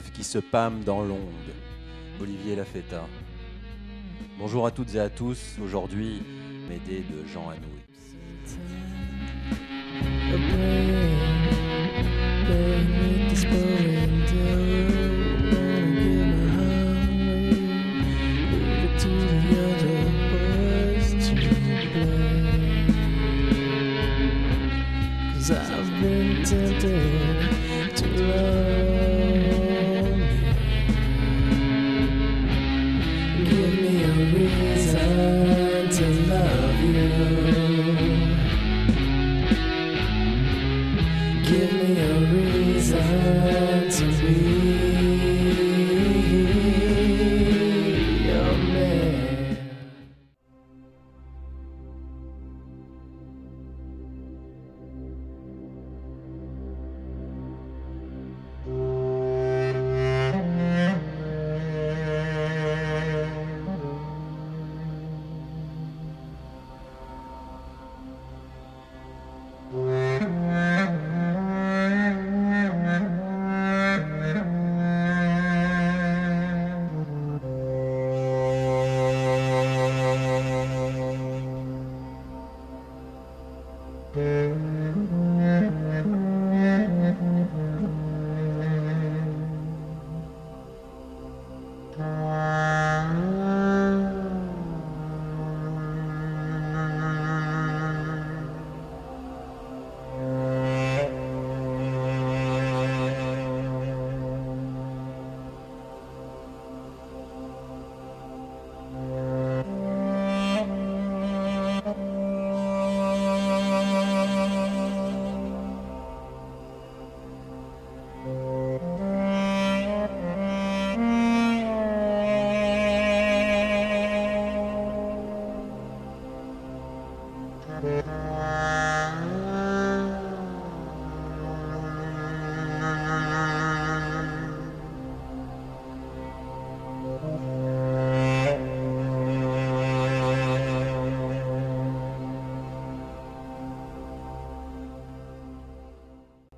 Qui se pâment dans l'onde. Olivier Lafetta. Bonjour à toutes et à tous. Aujourd'hui, m'aider de Jean Anouilh.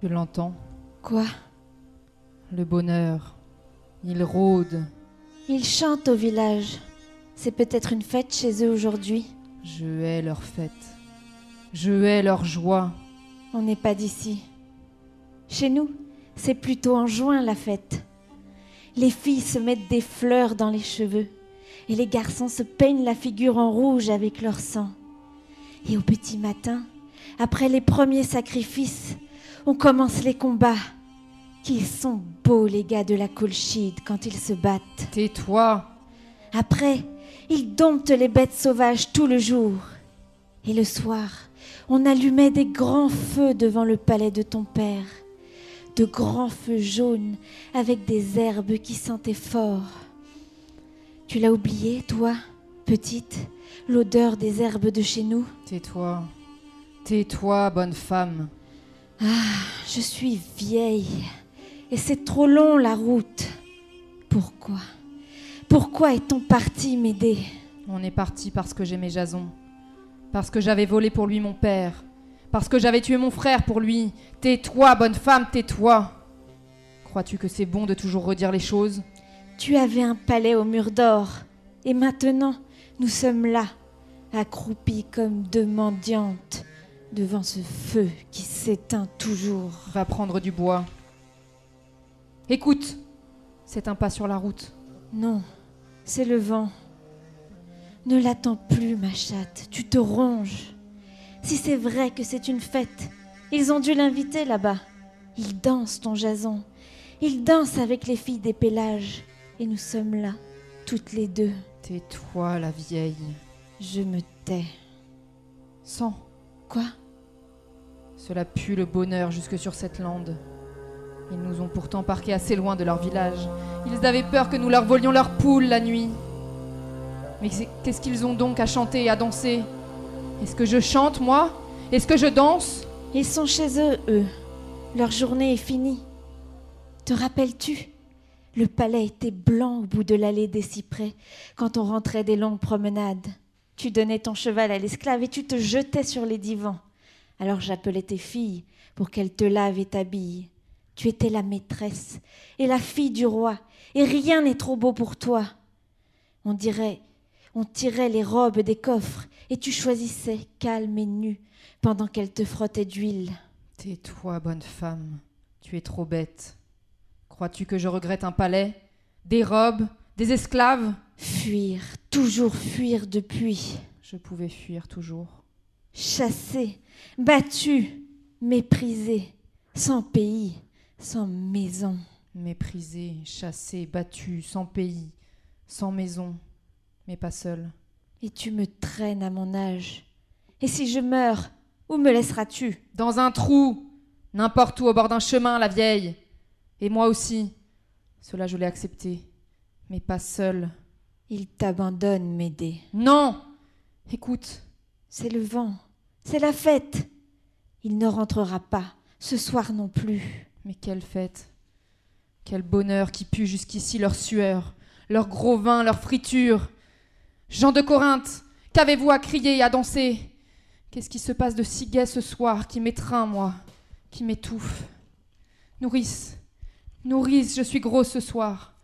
Je l'entends, Quoi? Le bonheur. Il rôde. Ils chantent au village. C'est peut-être une fête chez eux aujourd'hui. Je hais leur fête. Je hais leur joie. On n'est pas d'ici. Chez nous, c'est plutôt en juin la fête. Les filles se mettent des fleurs dans les cheveux et les garçons se peignent la figure en rouge avec leur sang. Et au petit matin, après les premiers sacrifices, on commence les combats. Qu'ils sont beaux les gars de la Colchide quand ils se battent. Tais-toi. Après, ils domptent les bêtes sauvages tout le jour. Et le soir, on allumait des grands feux devant le palais de ton père. De grands feux jaunes avec des herbes qui sentaient fort. Tu l'as oublié, toi, petite, l'odeur des herbes de chez nous? Tais-toi. Tais-toi, bonne femme. Je suis vieille et c'est trop long la route. Pourquoi? Pourquoi est-on parti m'aider? On est parti parce que j'aimais Jason. Parce que j'avais volé pour lui mon père. Parce que j'avais tué mon frère pour lui. Tais-toi, bonne femme, tais-toi. Crois-tu que c'est bon de toujours redire les choses? Tu avais un palais au mur d'or, et maintenant nous sommes là, accroupis comme deux mendiantes, devant ce feu qui s'éteint toujours. Va prendre du bois. Écoute, c'est un pas sur la route. Non, c'est le vent. Ne l'attends plus, ma chatte, tu te ronges. Si c'est vrai que c'est une fête, ils ont dû l'inviter là-bas. Il danse, ton Jason. Il danse avec les filles des pélages. Et nous sommes là, toutes les deux. Tais-toi, la vieille. Je me tais. Sang. Quoi? Cela pue le bonheur jusque sur cette lande. Ils nous ont pourtant parqués assez loin de leur village. Ils avaient peur que nous leur volions leurs poules la nuit. Mais qu'est-ce qu'ils ont donc à chanter et à danser? Est-ce que je chante, moi? Est-ce que je danse? Ils sont chez eux, eux. Leur journée est finie. Te rappelles-tu? Le palais était blanc au bout de l'allée des cyprès quand on rentrait des longues promenades. Tu donnais ton cheval à l'esclave et tu te jetais sur les divans. Alors j'appelais tes filles pour qu'elles te lavent et t'habillent. Tu étais la maîtresse et la fille du roi, et rien n'est trop beau pour toi. On dirait, on tirait les robes des coffres, et tu choisissais, calme et nue, pendant qu'elle te frottait d'huile. Tais-toi, bonne femme. Tu es trop bête. Crois-tu que je regrette un palais Des robes Des esclaves? Fuir, toujours fuir depuis. Je pouvais fuir toujours. Chassé, battu, méprisé, sans pays, sans maison. Méprisé, chassé, battu, sans pays, sans maison, mais pas seul. Et tu me traînes à mon âge. Et si je meurs, où me laisseras-tu? Dans un trou N'importe où au bord d'un chemin, la vieille Et moi aussi. Cela je l'ai accepté. Mais pas seul. Il t'abandonne, Médée. Non Écoute, C'est le vent, c'est la fête. Il ne rentrera pas, ce soir non plus. mais quelle fête Quel bonheur qui pue jusqu'ici leur sueur, leur gros vin, leur friture Jean de Corinthe, qu'avez-vous à crier et à danser? Qu'est-ce qui se passe de si gai ce soir qui m'étreint, moi, qui m'étouffe? Nourrice, nourrice, je suis grosse ce soir.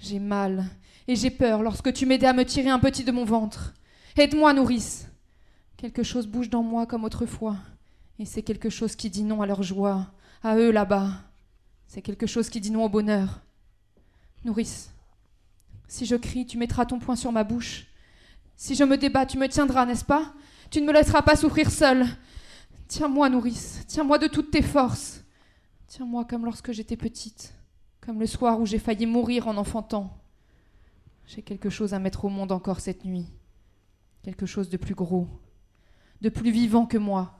J'ai mal et j'ai peur lorsque tu m'aidais à me tirer un petit de mon ventre. Aide-moi, nourrice. Quelque chose bouge dans moi comme autrefois. Et c'est quelque chose qui dit non à leur joie, à eux là-bas. C'est quelque chose qui dit non au bonheur. Nourrice, si je crie, tu mettras ton poing sur ma bouche. Si je me débat, tu me tiendras, n'est-ce pas? Tu ne me laisseras pas souffrir seule. Tiens-moi, nourrice, tiens-moi de toutes tes forces. Tiens-moi comme lorsque j'étais petite, comme le soir où j'ai failli mourir en enfantant. J'ai quelque chose à mettre au monde encore cette nuit. Quelque chose de plus gros, de plus vivant que moi.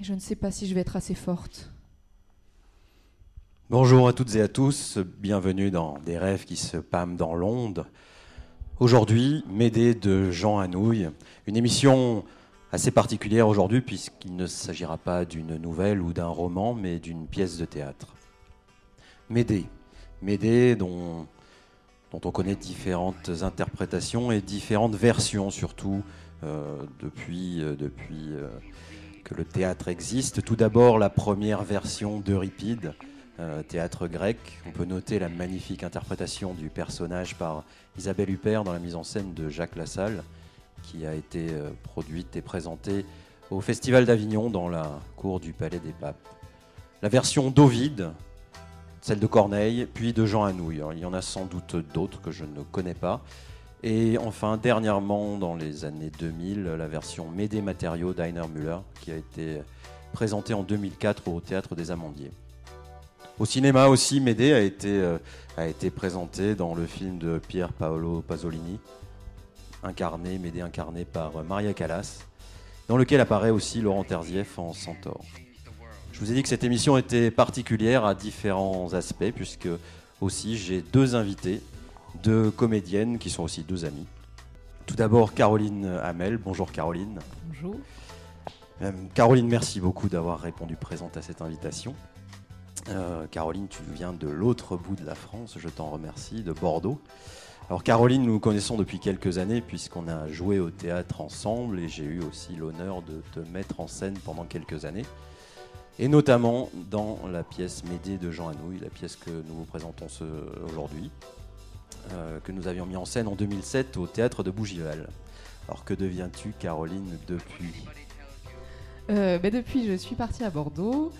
Et je ne sais pas si je vais être assez forte. Bonjour à toutes et à tous, bienvenue dans Des rêves qui se pâment dans l'onde. Aujourd'hui, Médée de Jean Anouilh, une émission assez particulière aujourd'hui puisqu'il ne s'agira pas d'une nouvelle ou d'un roman, mais d'une pièce de théâtre. Médée, Médée dont, on connaît différentes interprétations et différentes versions surtout depuis, euh, depuis euh, que le théâtre existe. Tout d'abord la première version d'Euripide, euh, théâtre grec. On peut noter la magnifique interprétation du personnage par Isabelle Huppert dans la mise en scène de Jacques Lassalle, qui a été euh, produite et présentée au Festival d'Avignon dans la cour du Palais des Papes. La version d'Ovide, celle de Corneille, puis de Jean Anouilh. Il y en a sans doute d'autres que je ne connais pas. Et enfin, dernièrement, dans les années 2000, la version Médée Matériaux d'Heiner Müller, qui a été présentée en 2004 au Théâtre des Amandiers. Au cinéma aussi, Médée a été, euh, a été présenté dans le film de Pier Paolo Pasolini, incarné, Médée incarné par Maria Callas, dans lequel apparaît aussi Laurent Terzieff en centaure. Je vous ai dit que cette émission était particulière à différents aspects, puisque aussi j'ai deux invités, deux comédiennes qui sont aussi deux amies. Tout d'abord Caroline Hamel. Bonjour Caroline. Bonjour. Euh, Caroline, merci beaucoup d'avoir répondu présente à cette invitation. Euh, Caroline, tu viens de l'autre bout de la France, je t'en remercie, de Bordeaux. Alors Caroline, nous nous connaissons depuis quelques années puisqu'on a joué au théâtre ensemble et j'ai eu aussi l'honneur de te mettre en scène pendant quelques années. Et notamment dans la pièce Médée de Jean Anouilh, la pièce que nous vous présentons aujourd'hui, que nous avions mis en scène en 2007 au théâtre de Bougival. Alors que deviens-tu Caroline depuis? Euh, ben depuis, je suis partie à Bordeaux.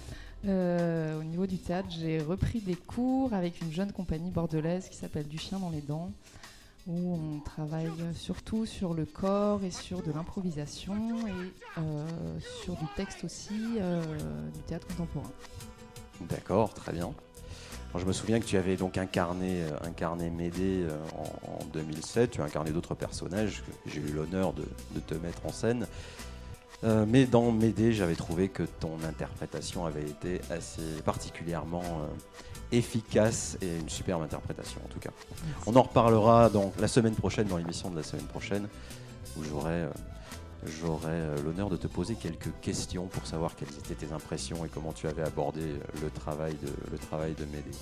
Euh, au niveau du théâtre, j'ai repris des cours avec une jeune compagnie bordelaise qui s'appelle Du chien dans les dents, où on travaille surtout sur le corps et sur de l'improvisation et euh, sur du texte aussi, euh, du théâtre contemporain. D'accord, très bien. Alors, je me souviens que tu avais donc incarné, euh, incarné Médée euh, en, en 2007. Tu as incarné d'autres personnages que j'ai eu l'honneur de, de te mettre en scène. Euh, mais dans Médée, j'avais trouvé que ton interprétation avait été assez particulièrement euh, efficace et une superbe interprétation en tout cas. On en reparlera dans, la semaine prochaine, dans l'émission de la semaine prochaine, où j'aurai j'aurai, euh, l'honneur de te poser quelques questions pour savoir quelles étaient tes impressions et comment tu avais abordé euh, le travail de, le travail de Médée.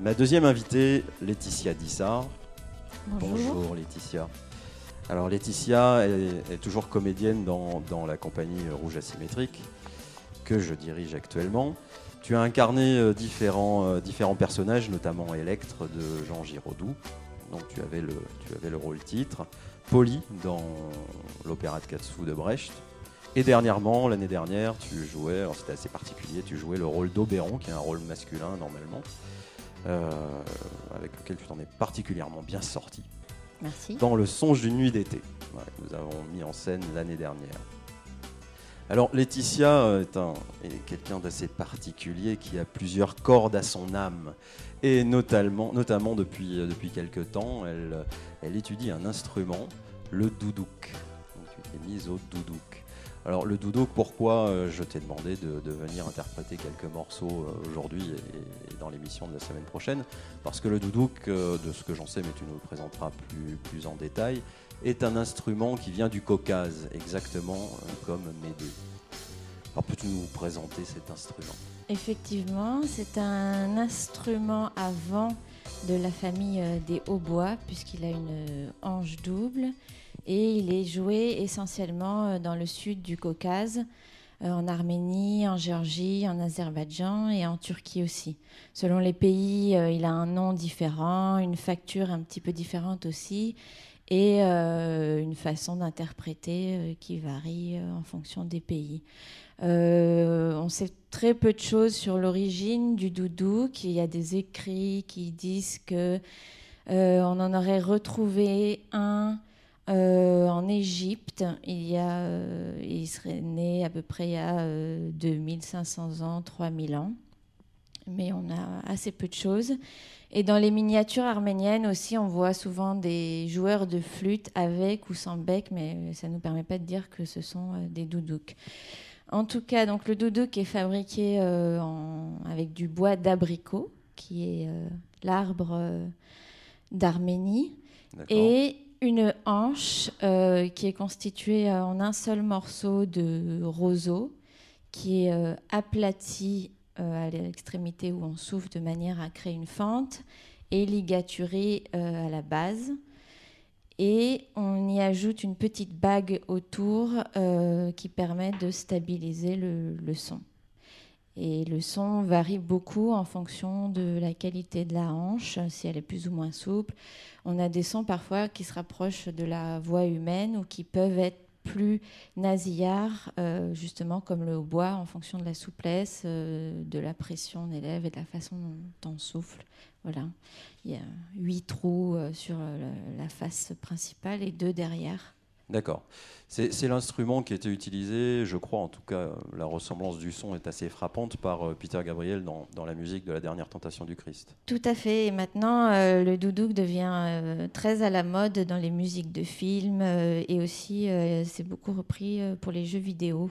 Ma deuxième invitée, Laetitia Dissart. Bonjour Laetitia. Alors Laetitia est, est toujours comédienne dans, dans la compagnie Rouge Asymétrique que je dirige actuellement. Tu as incarné euh, différents, différents personnages, notamment Electre de Jean Giraudoux. Donc tu avais le, tu avais le rôle titre. Polly dans l'opéra de Katsu de Brecht. Et dernièrement, l'année dernière, tu jouais, alors c'était assez particulier, tu jouais le rôle d'Oberon, qui est un rôle masculin normalement, euh, avec lequel tu t'en es particulièrement bien sorti Merci. dans le songe d'une nuit d'été. Ouais, que nous avons mis en scène l'année dernière. Alors Laetitia euh, est, un- est quelqu'un d'assez particulier qui a plusieurs cordes à son âme. Et notamment, depuis, euh, depuis quelque temps, elle, euh, elle étudie un instrument, le doudouk. Donc tu mise au doudouk. Alors le doudouk, pourquoi je t'ai demandé de, venir interpréter quelques morceaux aujourd'hui et, et dans l'émission de la semaine prochaine? Parce que le doudouk, de ce que j'en sais, mais tu nous le présenteras plus en détail, est un instrument qui vient du Caucase, exactement euh, comme Médée. Alors peux-tu nous présenter cet instrument? Effectivement, c'est un instrument avant de la famille euh, des hautbois, puisqu'il a une euh, hanche double et il est joué essentiellement dans le sud du Caucase, en Arménie, en Géorgie, en Azerbaïdjan et en Turquie aussi. Selon les pays, il a un nom différent, une facture un petit peu différente aussi et euh, une façon d'interpréter euh, qui varie euh, en fonction des pays. On sait très peu de choses sur l'origine du doudouk. Il y a des écrits qui disent que euh, on en aurait retrouvé un en Égypte. Il y a, il serait né à peu près il y a euh, 2500 ans, 3000 ans. Mais on a assez peu de choses. Et dans les miniatures arméniennes aussi, on voit souvent des joueurs de flûte avec ou sans bec, mais ça ne nous permet pas de dire que ce sont euh, des doudouks. En tout cas, donc le doudouk est fabriqué euh, en- avec du bois d'abricot, qui est euh, l'arbre euh, d'Arménie, et une hanche qui est constituée en un seul morceau de roseau, qui est aplati à l'extrémité où on souffle de manière à créer une fente, et ligaturé euh, à la base. Et on y ajoute une petite bague autour euh, qui permet de stabiliser le, le son. Et le son varie beaucoup en fonction de la qualité de la hanche, si elle est plus ou moins souple. On a des sons parfois qui se rapprochent de la voix humaine ou qui peuvent être plus nasillards, euh, justement comme le hautbois, en fonction de la souplesse, euh, de la pression des lèvres et de la façon dont on souffle. Voilà. Il y a huit trous euh, sur la face principale et deux derrière. D'accord. C'est l'instrument qui était utilisé, je crois, en tout cas, la ressemblance du son est assez frappante par euh, Peter Gabriel dans, la musique de la dernière tentation du Christ. Tout à fait. Et maintenant, euh, le doudouk devient euh, très à la mode dans les musiques de films et aussi c'est beaucoup repris pour les jeux vidéo.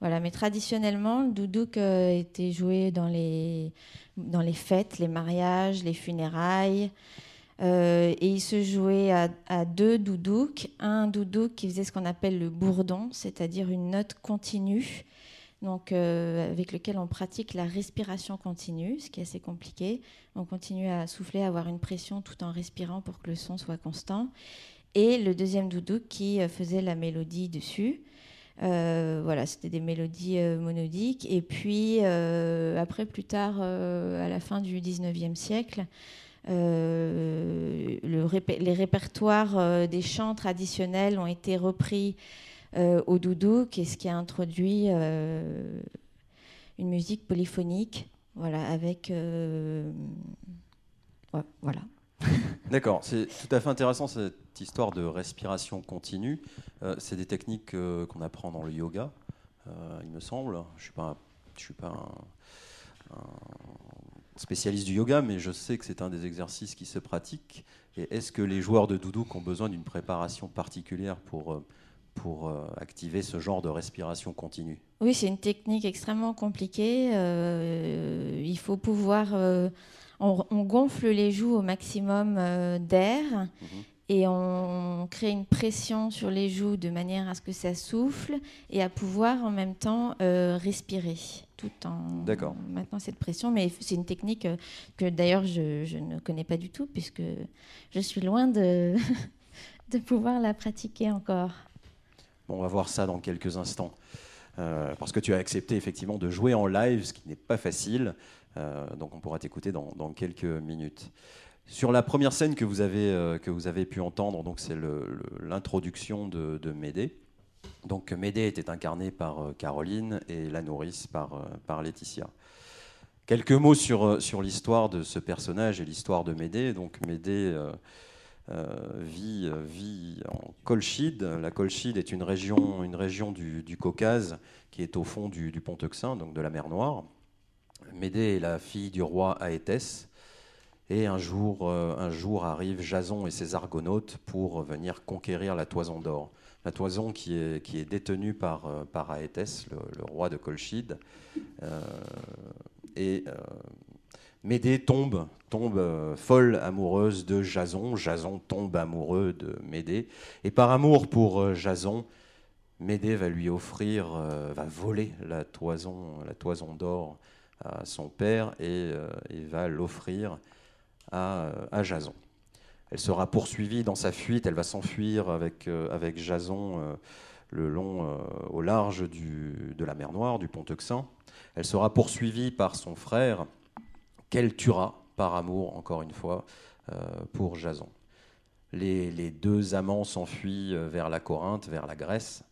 Voilà. Mais traditionnellement, le doudouk était joué dans les, dans les fêtes, les mariages, les funérailles. Euh, et il se jouait à, deux doudouks. Un doudouk qui faisait ce qu'on appelle le bourdon, c'est-à-dire une note continue, donc euh, avec lequel on pratique la respiration continue, ce qui est assez compliqué. On continue à souffler, à avoir une pression tout en respirant pour que le son soit constant. Et le deuxième doudouk qui euh, faisait la mélodie dessus. Voilà, c'était des mélodies monodiques. Et puis, après, plus tard, à la fin du 19e siècle, euh, le répé- les répertoires euh, des chants traditionnels ont été repris euh, au doudouk, et ce qui a introduit euh, une musique polyphonique, voilà, avec euh, ouais, voilà. D'accord, c'est tout à fait intéressant cette histoire de respiration continue. Euh, c'est des techniques euh, qu'on apprend dans le yoga, euh, il me semble. Je suis pas, je suis pas un, un spécialiste du yoga, mais je sais que c'est un des exercices qui se pratique. Et est-ce que les joueurs de doudouk ont besoin d'une préparation particulière pour euh, pour euh, activer ce genre de respiration continue? Oui, c'est une technique extrêmement compliquée. euh, il faut pouvoir. euh, on, on gonfle les joues au maximum euh, d'air Mhm. Et on crée une pression sur les joues de manière à ce que ça souffle et à pouvoir en même temps euh, respirer tout en D'accord. maintenant cette pression. Mais c'est une technique euh, que d'ailleurs je, je ne connais pas du tout puisque je suis loin de, de pouvoir la pratiquer encore. Bon, on va voir ça dans quelques instants. euh, parce que tu as accepté effectivement de jouer en live, ce qui n'est pas facile. Euh, donc on pourra t'écouter dans, dans quelques minutes. Sur la première scène que vous avez, euh, pu entendre, c'est l'introduction de, Médée. Donc Médée était incarnée par euh, Caroline et la nourrice par, euh, Laetitia. Quelques mots sur, l'histoire de ce personnage et l'histoire de Médée. Donc Médée vit, en Colchide. La Colchide est une région, du Caucase qui est au fond du, du Pont Euxin, donc de la mer Noire. Médée est la fille du roi Aétès. Et un jour, euh, un jour arrivent Jason et ses argonautes pour venir conquérir la toison d'or. La toison qui est, qui est détenue par, euh, par le, roi de Colchide. Euh, et Médée tombe, tombe folle amoureuse de Jason. Jason tombe amoureux de Médée. Et par amour pour Jason, Médée va lui offrir, va voler la toison, la toison d'or à son père et, et va l'offrir à, euh, à Jason. Elle sera poursuivie dans sa fuite, elle va s'enfuir avec, euh, avec Jason euh, le long, au large du- de la mer Noire, du pont Euxin. Elle sera poursuivie par son frère, qu'elle tuera par amour, encore une fois, pour Jason. Les, les deux amants s'enfuient vers la Corinthe, vers la Grèce,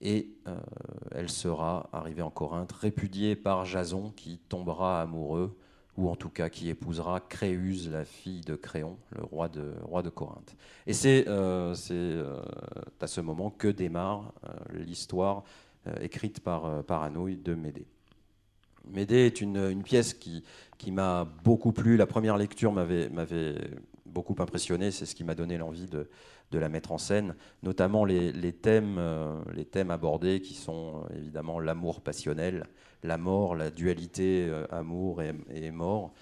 et elle sera, arrivée en Corinthe, répudiée par Jason, qui tombera amoureux, ou en tout cas qui épousera Créuse, la fille de Créon, le roi de, Corinthe. Et c'est euh, euh, à ce moment que démarre euh, l'histoire écrite par, par Anouilh de Médée. Médée est une, pièce qui, m'a beaucoup plu. La première lecture m'avait beaucoup impressionné. C'est ce qui m'a donné l'envie de, la mettre en scène, notamment les, thèmes, abordés qui sont évidemment l'amour passionnel, la mort, la dualité euh, amour et, mort,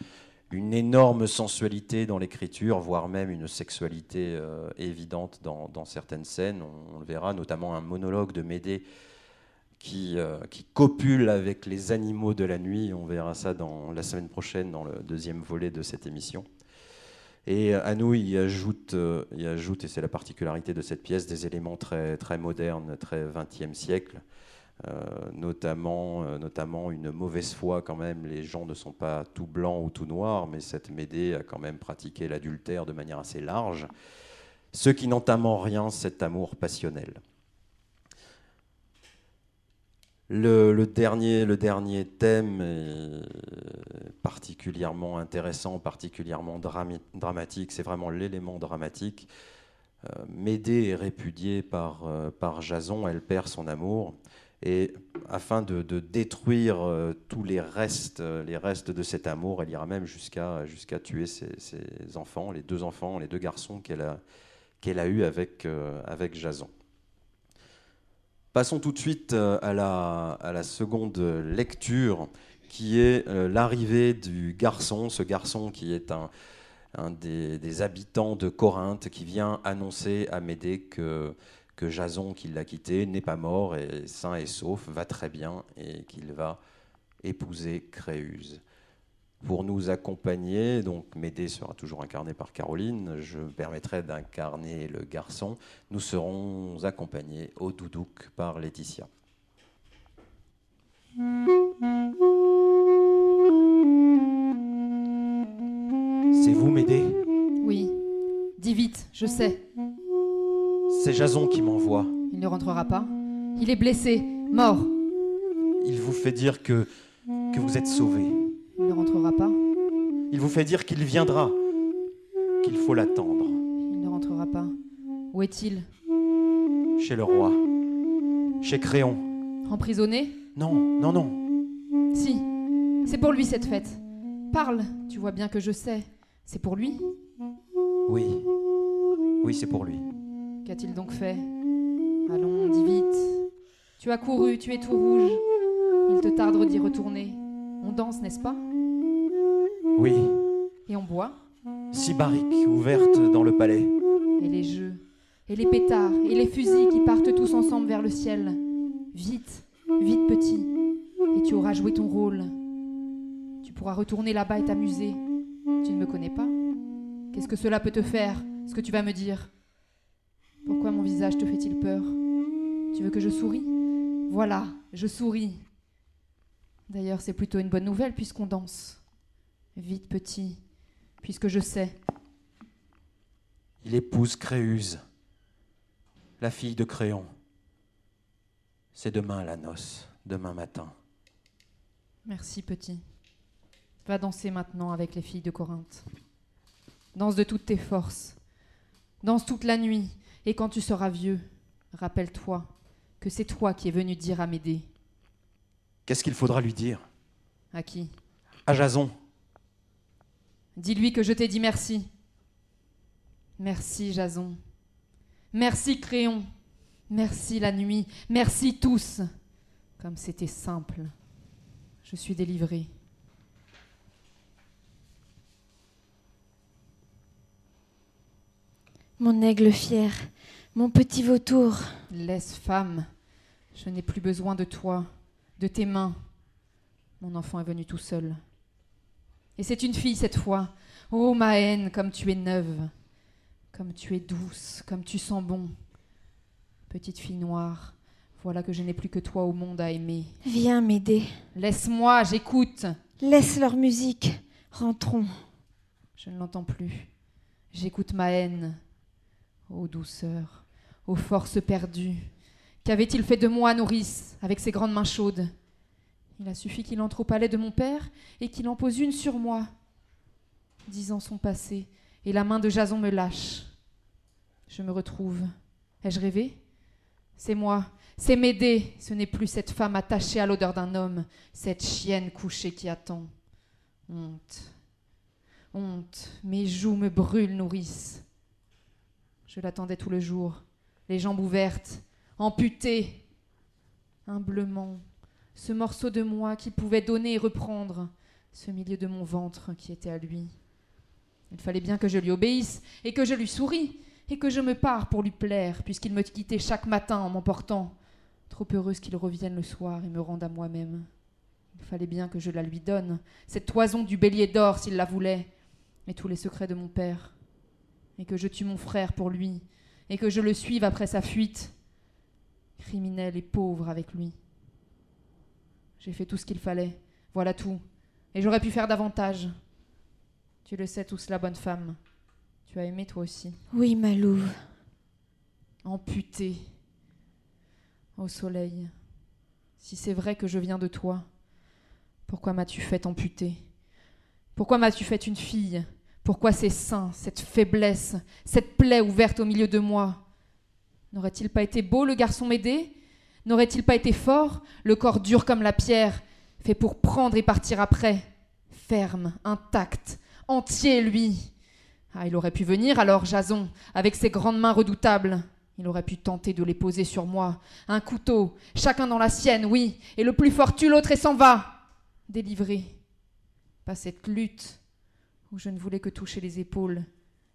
une énorme sensualité dans l'écriture, voire même une sexualité euh, évidente dans, certaines scènes. On, le verra, notamment un monologue de Médée qui, euh, qui copule avec les animaux de la nuit. On verra ça dans la semaine prochaine dans le deuxième volet de cette émission. Et Anouilh y ajoute, ajoute, et c'est la particularité de cette pièce, des éléments très, très modernes, très 20e siècle, notamment, euh, notamment une mauvaise foi quand même. Les gens ne sont pas tout blancs ou tout noirs, mais cette Médée a quand même pratiqué l'adultère de manière assez large, ce qui n'entame en rien cet amour passionnel. Le, dernier, thème est particulièrement intéressant, particulièrement dramatique. C'est vraiment l'élément dramatique. Euh, Médée est répudiée euh, par Jason, elle perd son amour. Et afin de, de détruire euh, tous les restes, euh, les restes de cet amour, elle ira même jusqu'à tuer ses, ses enfants, les deux enfants, les deux garçons qu'elle a, qu'elle a eus avec, euh, avec Jason. Passons tout de suite à la, à la seconde lecture, qui est l'arrivée du garçon, ce garçon qui est un, un des, des habitants de Corinthe, qui vient annoncer à Médée que, que Jason, qui l'a quitté, n'est pas mort, et sain et sauf, va très bien, et qu'il va épouser Créuse. Pour nous accompagner, donc Médée sera toujours incarnée par Caroline, je me permettrai d'incarner le garçon. Nous serons accompagnés au doudouk par Laetitia. C'est vous, Médée? Oui. Dis vite, je sais. C'est Jason qui m'envoie. Il ne rentrera pas. Il est blessé, mort. Il vous fait dire que, que vous êtes sauvé. Il ne rentrera pas. Il vous fait dire qu'il viendra, qu'il faut l'attendre Il ne rentrera pas. Où est-il? Chez le roi, chez Créon. Emprisonné? Non, non, non. Si. C'est pour lui cette fête. Parle, tu vois bien que je sais. C'est pour lui? Oui, oui, c'est pour lui. Qu'a-t-il donc fait Allons, dis vite. Tu as couru, tu es tout rouge. Il te tarde d'y retourner. On danse, n'est-ce pas Oui, Et on boit six barriques ouvertes dans le palais. Et les jeux, et les pétards, et les fusils qui partent tous ensemble vers le ciel. Vite, vite petit, et tu auras joué ton rôle. Tu pourras retourner là-bas et t'amuser. Tu ne me connais pas? Qu'est-ce que cela peut te faire, ce que tu vas me dire? Pourquoi mon visage te fait-il peur? Tu veux que je sourie? Voilà, je souris. D'ailleurs, c'est plutôt une bonne nouvelle puisqu'on danse. Vite, petit, puisque je sais. Il épouse Créuse, la fille de Créon. C'est demain la noce, demain matin. Merci, petit. Va danser maintenant avec les filles de Corinthe. Danse de toutes tes forces. Danse toute la nuit. Et quand tu seras vieux, rappelle-toi que c'est toi qui es venu dire à Médée. Qu'est-ce qu'il faudra lui dire? À qui? À Jason. Dis-lui que je t'ai dit merci. Merci, Jason. Merci, Créon. Merci, la nuit. Merci, tous. Comme c'était simple. Je suis délivrée. Mon aigle fier, mon petit vautour, Laisse, femme. Je n'ai plus besoin de toi, de tes mains. Mon enfant est venu tout seul. Et c'est une fille cette fois. Oh, ma haine, comme tu es neuve, comme tu es douce, comme tu sens bon. Petite fille noire, voilà que je n'ai plus que toi au monde à aimer. viens m'aider. Laisse-moi, j'écoute. Laisse leur musique. Rentrons. Je ne l'entends plus. J'écoute ma haine. Ô douceur, ô force perdue, qu'avait-il fait de moi, nourrice, avec ses grandes mains chaudes? Il a suffi qu'il entre au palais de mon père et qu'il en pose une sur moi. Dix ans sont passés et la main de Jason me lâche. Je me retrouve. Ai-je rêvé? C'est moi, c'est Médée. Ce n'est plus cette femme attachée à l'odeur d'un homme, cette chienne couchée qui attend. Honte. Honte, mes joues me brûlent, nourrice. Je l'attendais tout le jour, les jambes ouvertes, amputée. Humblement, ce morceau de moi qui pouvait donner et reprendre, ce milieu de mon ventre qui était à lui. Il fallait bien que je lui obéisse et que je lui souris et que je me pare pour lui plaire, puisqu'il me quittait chaque matin en m'emportant, trop heureuse qu'il revienne le soir et me rende à moi-même. Il fallait bien que je la lui donne, cette toison du bélier d'or s'il la voulait, et tous les secrets de mon père, et que je tue mon frère pour lui, et que je le suive après sa fuite, criminel et pauvre avec lui. J'ai fait tout ce qu'il fallait, voilà tout, et j'aurais pu faire davantage. Tu le sais tout cela, bonne femme. Tu as aimé toi aussi. Oui, ma louve. Amputé. Au soleil, si c'est vrai que je viens de toi, pourquoi m'as-tu fait amputer? Pourquoi m'as-tu fait une fille? Pourquoi ces seins, cette faiblesse, cette plaie ouverte au milieu de moi? N'aurait-il pas été beau le garçon m'aider? N'aurait-il pas été fort, le corps dur comme la pierre, fait pour prendre et partir après Ferme, intact, entier, lui Ah, il aurait pu venir alors, Jason, avec ses grandes mains redoutables. Il aurait pu tenter de les poser sur moi. Un couteau, chacun dans la sienne, oui, et le plus fort tue l'autre et s'en va. Délivré. Pas cette lutte où je ne voulais que toucher les épaules,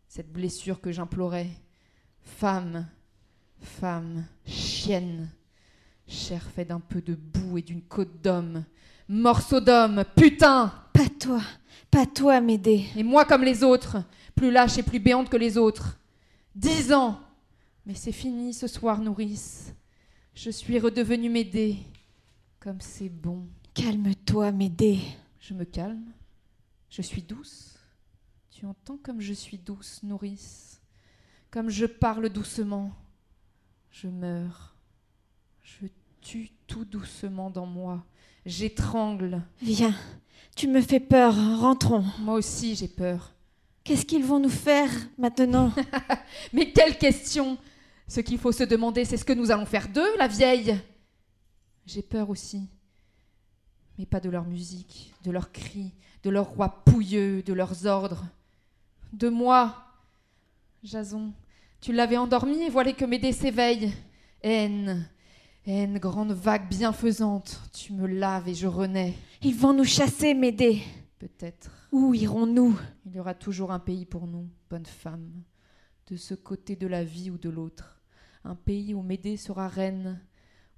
cette blessure que j'implorais. Femme, femme, chienne, chair faite d'un peu de boue et d'une côte d'homme, morceau d'homme, putain Pas toi. Pas toi, m'aider. Et moi comme les autres, plus lâche et plus béante que les autres. Dix ans Mais c'est fini ce soir, nourrice. Je suis redevenue Médée. Comme c'est bon. Calme-toi, m'aider. Je me calme. Je suis douce. Tu entends comme je suis douce, nourrice. Comme je parle doucement. Je meurs. Je tue tout doucement dans moi. J'étrangle. Viens. Tu me fais peur. Rentrons. Moi aussi j'ai peur. Qu'est-ce qu'ils vont nous faire maintenant? Mais quelle question Ce qu'il faut se demander, c'est ce que nous allons faire d'eux, la vieille. J'ai peur aussi. Mais pas de leur musique, de leurs cris, de leurs rois pouilleux, de leurs ordres. De moi. Jason, tu l'avais endormi et voilà que Médée s'éveille. Haine, haine, grande vague bienfaisante, tu me laves et je renais. Ils vont nous chasser, m'aider. Peut-être. Où irons-nous? Il y aura toujours un pays pour nous, bonne femme, de ce côté de la vie ou de l'autre. Un pays où Médée sera reine.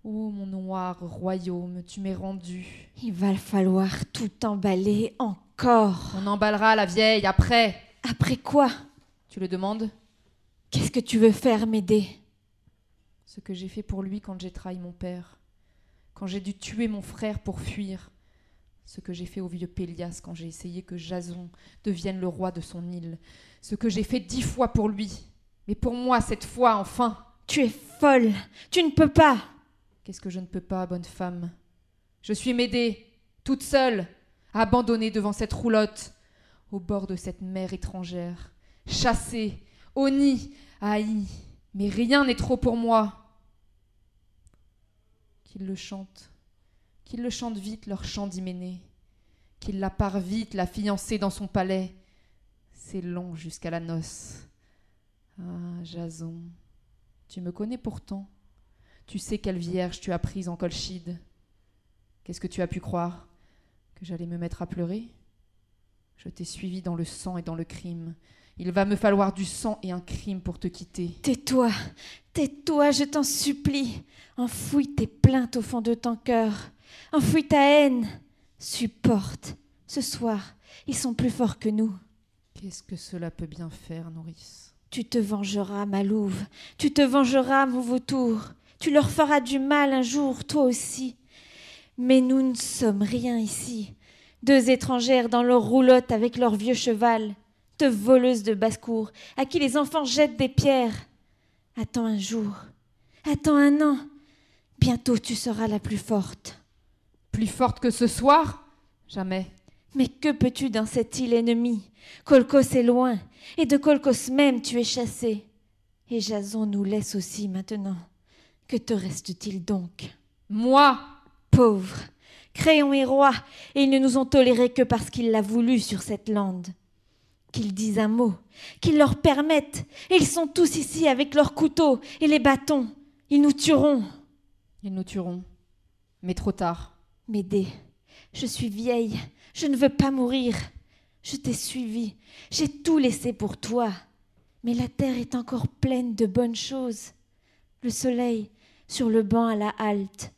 Ô mon noir royaume, tu m'es rendu. Il va falloir tout emballer encore. On emballera la vieille après. Après quoi Tu le demandes Qu'est-ce que tu veux faire, m'aider? Ce que j'ai fait pour lui quand j'ai trahi mon père. quand j'ai dû tuer mon frère pour fuir, ce que j'ai fait au vieux Pélias quand j'ai essayé que Jason devienne le roi de son île, ce que j'ai fait dix fois pour lui, mais pour moi cette fois enfin. Tu es folle. Tu ne peux pas. Qu'est-ce que je ne peux pas, bonne femme? Je suis Médée, toute seule, abandonnée devant cette roulotte, au bord de cette mer étrangère, chassée, honnie, haïe, mais rien n'est trop pour moi. Qu'ils le chantent, qu'ils le chantent vite leur chant d'hyménée, qu'ils la part vite la fiancée dans son palais. C'est long jusqu'à la noce. Ah, Jason, tu me connais pourtant. Tu sais quelle vierge tu as prise en colchide. Qu'est-ce que tu as pu croire? Que j'allais me mettre à pleurer? Je t'ai suivi dans le sang et dans le crime. Il va me falloir du sang et un crime pour te quitter. Tais-toi. Tais-toi, je t'en supplie. Enfouis tes plaintes au fond de ton cœur. Enfouis ta haine. Supporte. Ce soir, ils sont plus forts que nous. Qu'est-ce que cela peut bien faire, nourrice Tu te vengeras, ma louve. Tu te vengeras, mon vautour. Tu leur feras du mal un jour, toi aussi. Mais nous ne sommes rien ici. Deux étrangères dans leur roulotte avec leur vieux cheval. Deux voleuses de basse-cour à qui les enfants jettent des pierres. Attends un jour. Attends un an. Bientôt tu seras la plus forte. Plus forte que ce soir? Jamais. Mais que peux-tu dans cette île ennemie? Colcos est loin, et de Colcos même tu es chassé. Et Jason nous laisse aussi maintenant. Que te reste-t-il donc? Moi? Pauvre Créon est roi, et ils ne nous ont tolérés que parce qu'il l'a voulu sur cette lande. Qu'ils disent un mot, qu'ils leur permettent, et ils sont tous ici avec leurs couteaux et les bâtons. Ils nous tueront. Ils nous tueront. Mais trop tard. Médée, je suis vieille, je ne veux pas mourir. Je t'ai suivi, j'ai tout laissé pour toi. Mais la terre est encore pleine de bonnes choses. Le soleil sur le banc à la halte,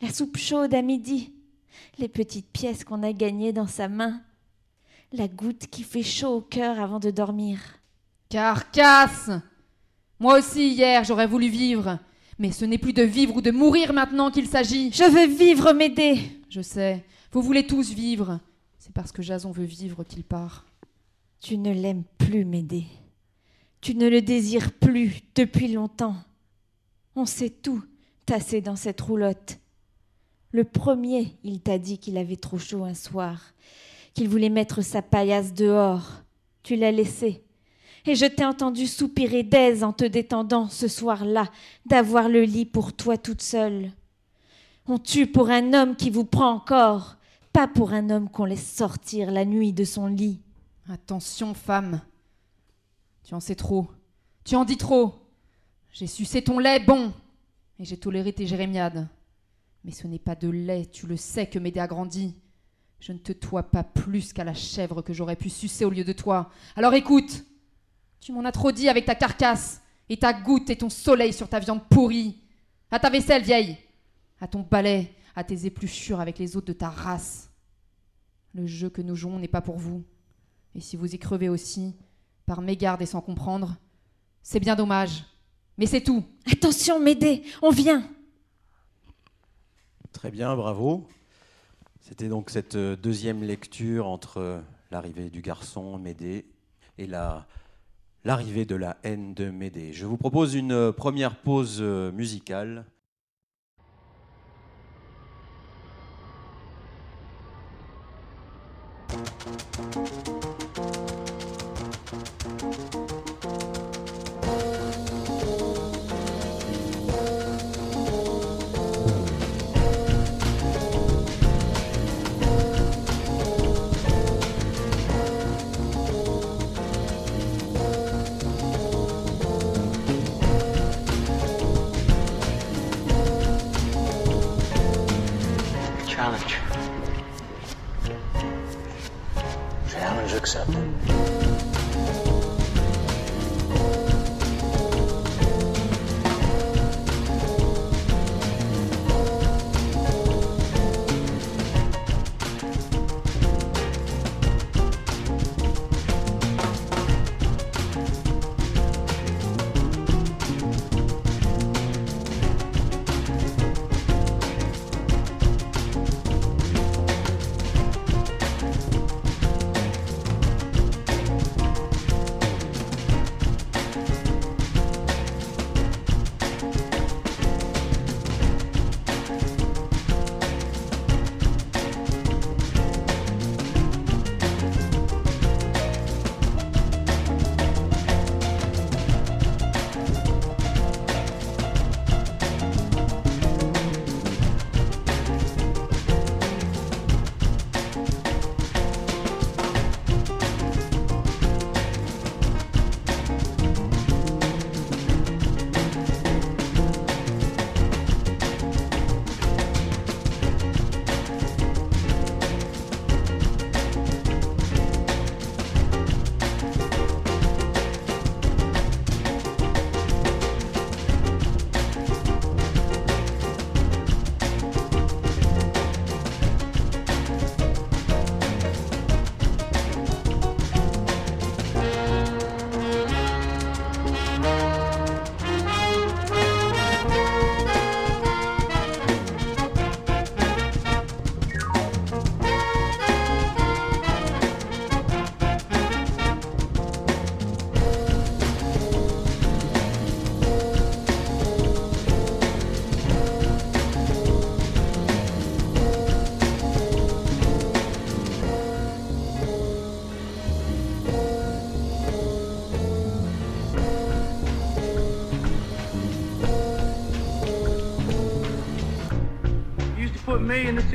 la soupe chaude à midi, les petites pièces qu'on a gagnées dans sa main, la goutte qui fait chaud au cœur avant de dormir. Carcasse Moi aussi, hier, j'aurais voulu vivre. Mais ce n'est plus de vivre ou de mourir maintenant qu'il s'agit. Je veux vivre, Médée. Je sais. Vous voulez tous vivre. C'est parce que Jason veut vivre qu'il part. Tu ne l'aimes plus, Médée. Tu ne le désires plus depuis longtemps. On sait tout, tassé dans cette roulotte. Le premier, il t'a dit qu'il avait trop chaud un soir, qu'il voulait mettre sa paillasse dehors. Tu l'as laissé. Et je t'ai entendu soupirer d'aise en te détendant ce soir-là, d'avoir le lit pour toi toute seule. On tue pour un homme qui vous prend encore, pas pour un homme qu'on laisse sortir la nuit de son lit. Attention, femme. Tu en sais trop. Tu en dis trop. J'ai sucé ton lait, bon. Et j'ai toléré tes jérémiades. Mais ce n'est pas de lait, tu le sais, que Médée a grandi. Je ne te tois pas plus qu'à la chèvre que j'aurais pu sucer au lieu de toi. Alors écoute, tu m'en as trop dit avec ta carcasse, et ta goutte et ton soleil sur ta viande pourrie. À ta vaisselle, vieille, à ton balai, à tes épluchures avec les autres de ta race. Le jeu que nous jouons n'est pas pour vous. Et si vous y crevez aussi, par mégarde et sans comprendre, c'est bien dommage. Mais c'est tout. Attention, Médée, on vient. Très bien, bravo. C'était donc cette euh, deuxième lecture entre euh, l'arrivée du garçon Médée et la- l'arrivée de la haine de Médée. Je vous propose une euh, première pause musicale.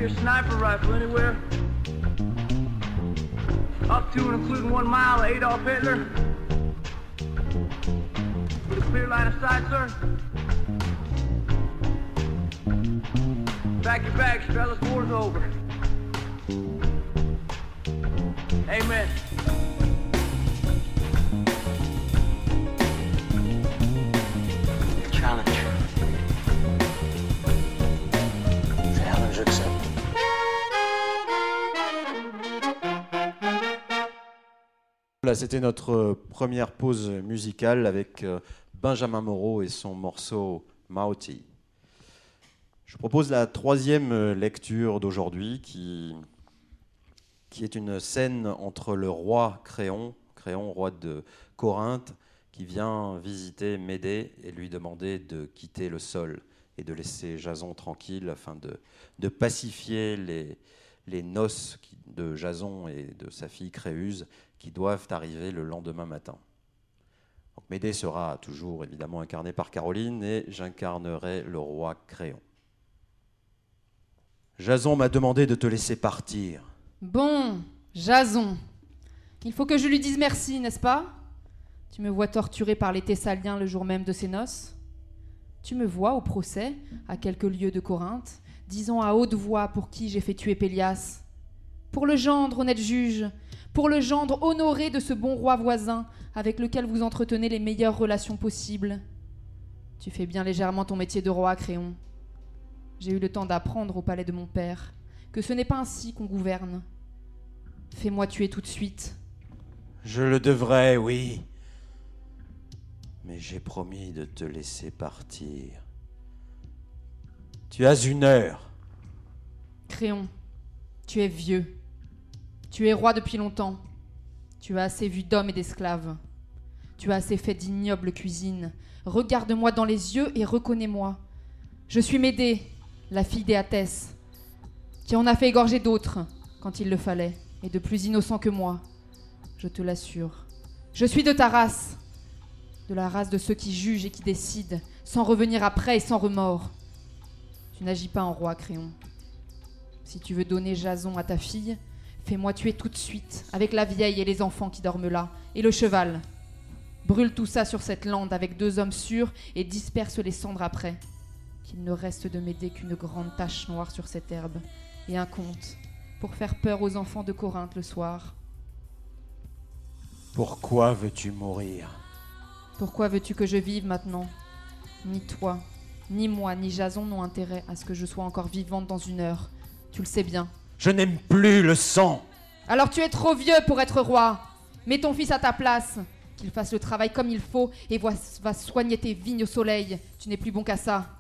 Here sniper rifle anywhere? Up to and including one mile of Adolf Hitler? With a clear line of sight, sir? Pack your bags, fellas, war's over. C'était notre euh, première pause musicale avec euh, Benjamin Moreau et son morceau Mauti. Je propose la troisième euh, lecture d'aujourd'hui qui, qui est une scène entre le roi Créon, Créon, roi de Corinthe, qui vient visiter Médée et lui demander de quitter le sol et de laisser Jason tranquille afin de, de pacifier les, les noces de Jason et de sa fille Créuse qui doivent arriver le lendemain matin. Donc Médée sera toujours évidemment incarné par Caroline et j'incarnerai le roi Créon. Jason m'a demandé de te laisser partir. Bon, Jason. Il faut que je lui dise merci, n'est-ce pas? Tu me vois torturé par les Thessaliens le jour même de ses noces Tu me vois au procès, à quelques lieues de Corinthe, disant à haute voix pour qui j'ai fait tuer Pélias Pour le gendre, honnête juge, pour le gendre honoré de ce bon roi voisin avec lequel vous entretenez les meilleures relations possibles. Tu fais bien légèrement ton métier de roi, Créon. J'ai eu le temps d'apprendre au palais de mon père que ce n'est pas ainsi qu'on gouverne. Fais-moi tuer tout de suite. Je le devrais, oui. Mais j'ai promis de te laisser partir. Tu as une heure. Créon, tu es vieux. Tu es roi depuis longtemps. Tu as assez vu d'hommes et d'esclaves. Tu as assez fait d'ignobles cuisines. Regarde-moi dans les yeux et reconnais-moi. Je suis Médée, la fille d'Éatès, qui en a fait égorger d'autres quand il le fallait, et de plus innocents que moi. Je te l'assure. Je suis de ta race, de la race de ceux qui jugent et qui décident, sans revenir après et sans remords. Tu n'agis pas en roi, Créon. Si tu veux donner Jason à ta fille, fais-moi tuer tout de suite, avec la vieille et les enfants qui dorment là, et le cheval. Brûle tout ça sur cette lande avec deux hommes sûrs et disperse les cendres après. Qu'il ne reste de m'aider qu'une grande tache noire sur cette herbe, et un conte, pour faire peur aux enfants de Corinthe le soir. Pourquoi veux-tu mourir? Pourquoi veux-tu que je vive maintenant? Ni toi, ni moi, ni Jason n'ont intérêt à ce que je sois encore vivante dans une heure. Tu le sais bien. Je n'aime plus le sang. Alors tu es trop vieux pour être roi. Mets ton fils à ta place. Qu'il fasse le travail comme il faut et va soigner tes vignes au soleil. Tu n'es plus bon qu'à ça.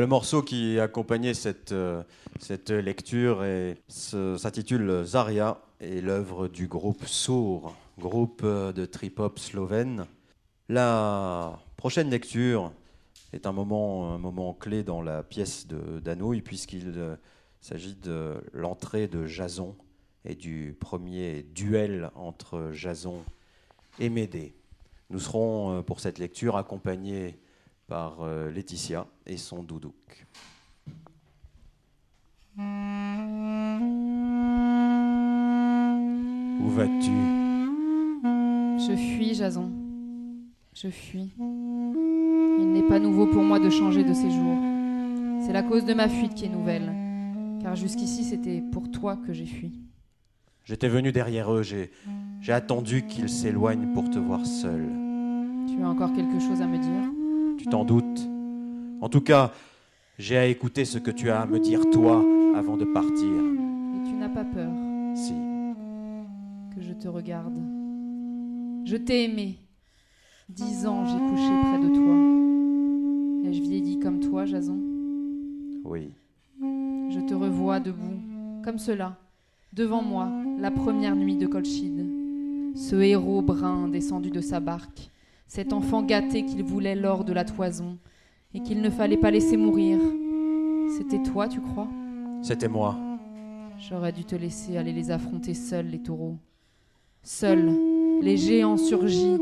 Le morceau qui accompagnait cette, euh, cette lecture s'intitule Zaria et l'œuvre du groupe Sour, groupe euh, de trip-hop slovène. La prochaine lecture est un moment, un moment clé dans la pièce de d'Anouilh puisqu'il euh, s'agit de l'entrée de Jason et du premier duel entre Jason et Médée. Nous serons pour cette lecture accompagnés par euh, Laetitia et son doudouk. Où vas-tu? Je fuis, Jason. Je fuis. Il n'est pas nouveau pour moi de changer de séjour. C'est la cause de ma fuite qui est nouvelle. Car jusqu'ici, c'était pour toi que j'ai fui. J'étais venu derrière eux, j'ai j'ai attendu qu'ils s'éloignent pour te voir seul. Tu as encore quelque chose à me dire? Tu t'en doutes En tout cas, j'ai à écouter ce que tu as à me dire toi avant de partir. Et tu n'as pas peur Si, que je te regarde. Je t'ai aimé. Dix ans, j'ai couché près de toi. Ai-je vieilli comme toi, Jason? Oui. Je te revois debout, comme cela, devant moi, la première nuit de Colchide. Ce héros brun descendu de sa barque, cet enfant gâté qu'il voulait lors de la toison, et qu'il ne fallait pas laisser mourir. C'était toi, tu crois? C'était moi. J'aurais dû te laisser aller les affronter seuls, les taureaux. Seuls, les géants surgis,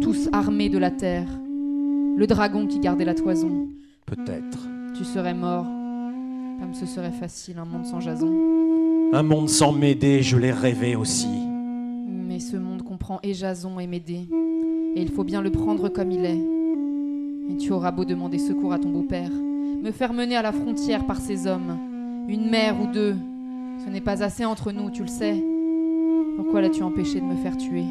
tous armés de la terre. Le dragon qui gardait la toison. Peut-être. Tu serais mort. Comme ce serait facile, un monde sans Jason. Un monde sans m'aider, je l'ai rêvé aussi. Mais ce monde comprend et Jason et Médée. Et il faut bien le prendre comme il est. Et tu auras beau demander secours à ton beau-père, me faire mener à la frontière par ces hommes, une mère ou deux. Ce n'est pas assez entre nous, tu le sais. Pourquoi l'as-tu empêché de me faire tuer?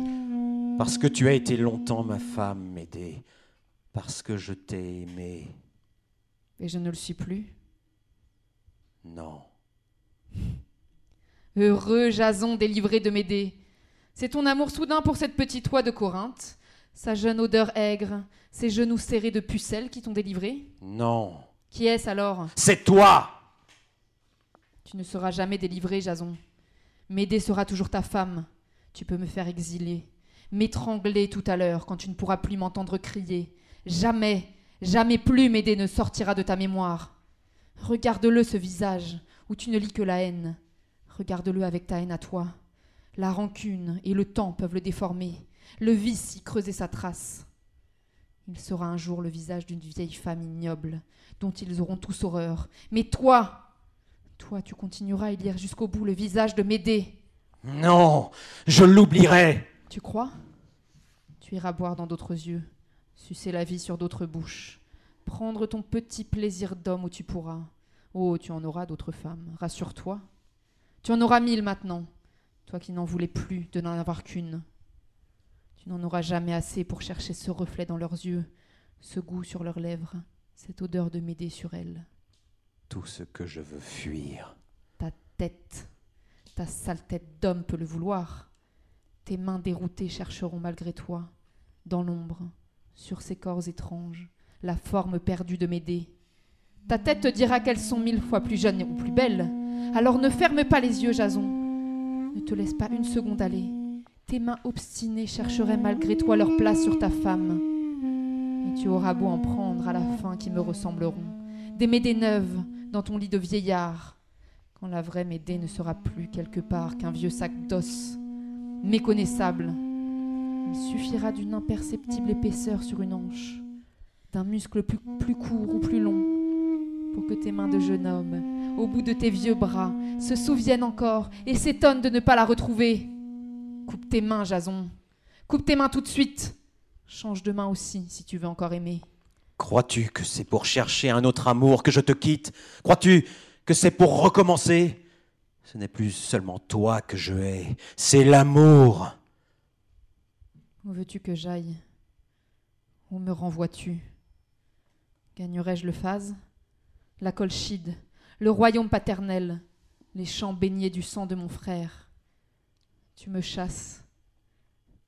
Parce que tu as été longtemps ma femme, Médée. Parce que je t'ai aimé. Et je ne le suis plus? Non. Heureux Jason délivré de Médée. C'est ton amour soudain pour cette petite oie de Corinthe, sa jeune odeur aigre, ses genoux serrés de pucelle qui t'ont délivré Non. Qui est-ce alors? C'est toi Tu ne seras jamais délivré, Jason. Médée sera toujours ta femme. Tu peux me faire exiler, m'étrangler tout à l'heure quand tu ne pourras plus m'entendre crier. Jamais, jamais plus Médée ne sortira de ta mémoire. Regarde-le, ce visage, où tu ne lis que la haine. Regarde-le avec ta haine à toi. La rancune et le temps peuvent le déformer, le vice y creuser sa trace. Il sera un jour le visage d'une vieille femme ignoble, dont ils auront tous horreur. Mais toi, toi, tu continueras à y lire jusqu'au bout le visage de Médée. Non Je l'oublierai Tu crois? Tu iras boire dans d'autres yeux, sucer la vie sur d'autres bouches, prendre ton petit plaisir d'homme où tu pourras. Oh, tu en auras d'autres femmes, rassure-toi. Tu en auras mille maintenant, toi qui n'en voulais plus de n'en avoir qu'une. Tu n'en auras jamais assez pour chercher ce reflet dans leurs yeux, ce goût sur leurs lèvres, cette odeur de Médée sur elles. Tout ce que je veux fuir. Ta tête, ta sale tête d'homme peut le vouloir. Tes mains déroutées chercheront malgré toi, dans l'ombre, sur ces corps étranges, la forme perdue de Médée. Ta tête te dira qu'elles sont mille fois plus jeunes ou plus belles. Alors ne ferme pas les yeux, Jason. Ne te laisse pas une seconde aller. Tes mains obstinées chercheraient malgré toi leur place sur ta femme. Et tu auras beau en prendre à la fin qui me ressembleront. Des Médées neuves dans ton lit de vieillard quand la vraie Médée ne sera plus quelque part qu'un vieux sac d'os, méconnaissable. Il suffira d'une imperceptible épaisseur sur une hanche, d'un muscle plus, plus court ou plus long, pour que tes mains de jeune homme, au bout de tes vieux bras, se souviennent encore et s'étonnent de ne pas la retrouver. Coupe tes mains, Jason. Coupe tes mains tout de suite. Change de main aussi, si tu veux encore aimer. Crois-tu que c'est pour chercher un autre amour que je te quitte? Crois-tu que c'est pour recommencer? Ce n'est plus seulement toi que je hais, c'est l'amour. Où veux-tu que j'aille? Où me renvoies-tu? Gagnerai-je le phase? La Colchide, le royaume paternel, les champs baignés du sang de mon frère Tu me chasses.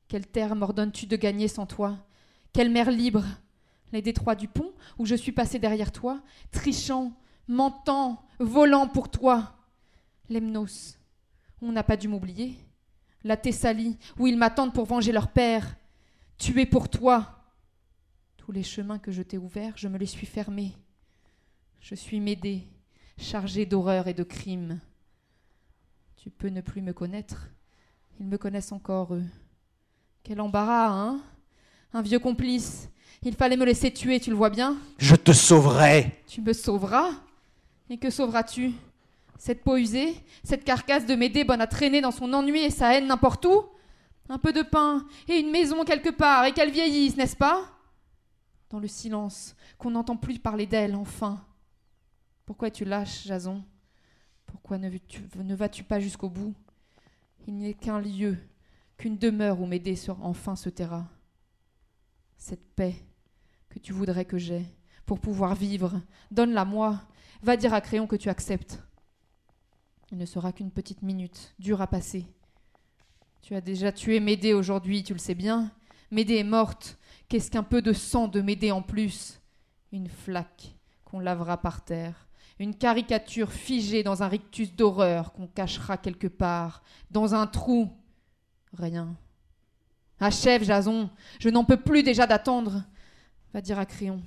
Quelle terre m'ordonnes-tu de gagner sans toi? Quelle mer libre? Les détroits du pont, où je suis passé derrière toi, trichant, mentant, volant pour toi. Lemnos, on n'a pas dû m'oublier. La Thessalie, où ils m'attendent pour venger leur père. Tué pour toi. Tous les chemins que je t'ai ouverts, je me les suis fermés. Je suis Médée, chargée d'horreur et de crimes. Tu peux ne plus me connaître. Ils me connaissent encore, eux. Quel embarras, hein? Un vieux complice. Il fallait me laisser tuer, tu le vois bien? Je te sauverai. Tu me sauveras? Et que sauveras-tu? Cette peau usée Cette carcasse de Médée bonne à traîner dans son ennui et sa haine n'importe où? Un peu de pain et une maison quelque part et qu'elle vieillisse, n'est-ce pas? Dans le silence, qu'on n'entend plus parler d'elle, enfin. Pourquoi es-tu lâche, Jason? Pourquoi ne vas-tu pas jusqu'au bout? Il n'est qu'un lieu, qu'une demeure où sera- enfin se taira. Cette paix que tu voudrais que j'aie pour pouvoir vivre, donne-la moi. Va dire à Créon que tu acceptes. Il ne sera qu'une petite minute, dure à passer. Tu as déjà tué Médée aujourd'hui, tu le sais bien. Médée est morte. Qu'est-ce qu'un peu de sang de Médée en plus? Une flaque qu'on lavera par terre. Une caricature figée dans un rictus d'horreur qu'on cachera quelque part, dans un trou. Rien. Achève, Jason. Je n'en peux plus déjà d'attendre. Va dire à Créon.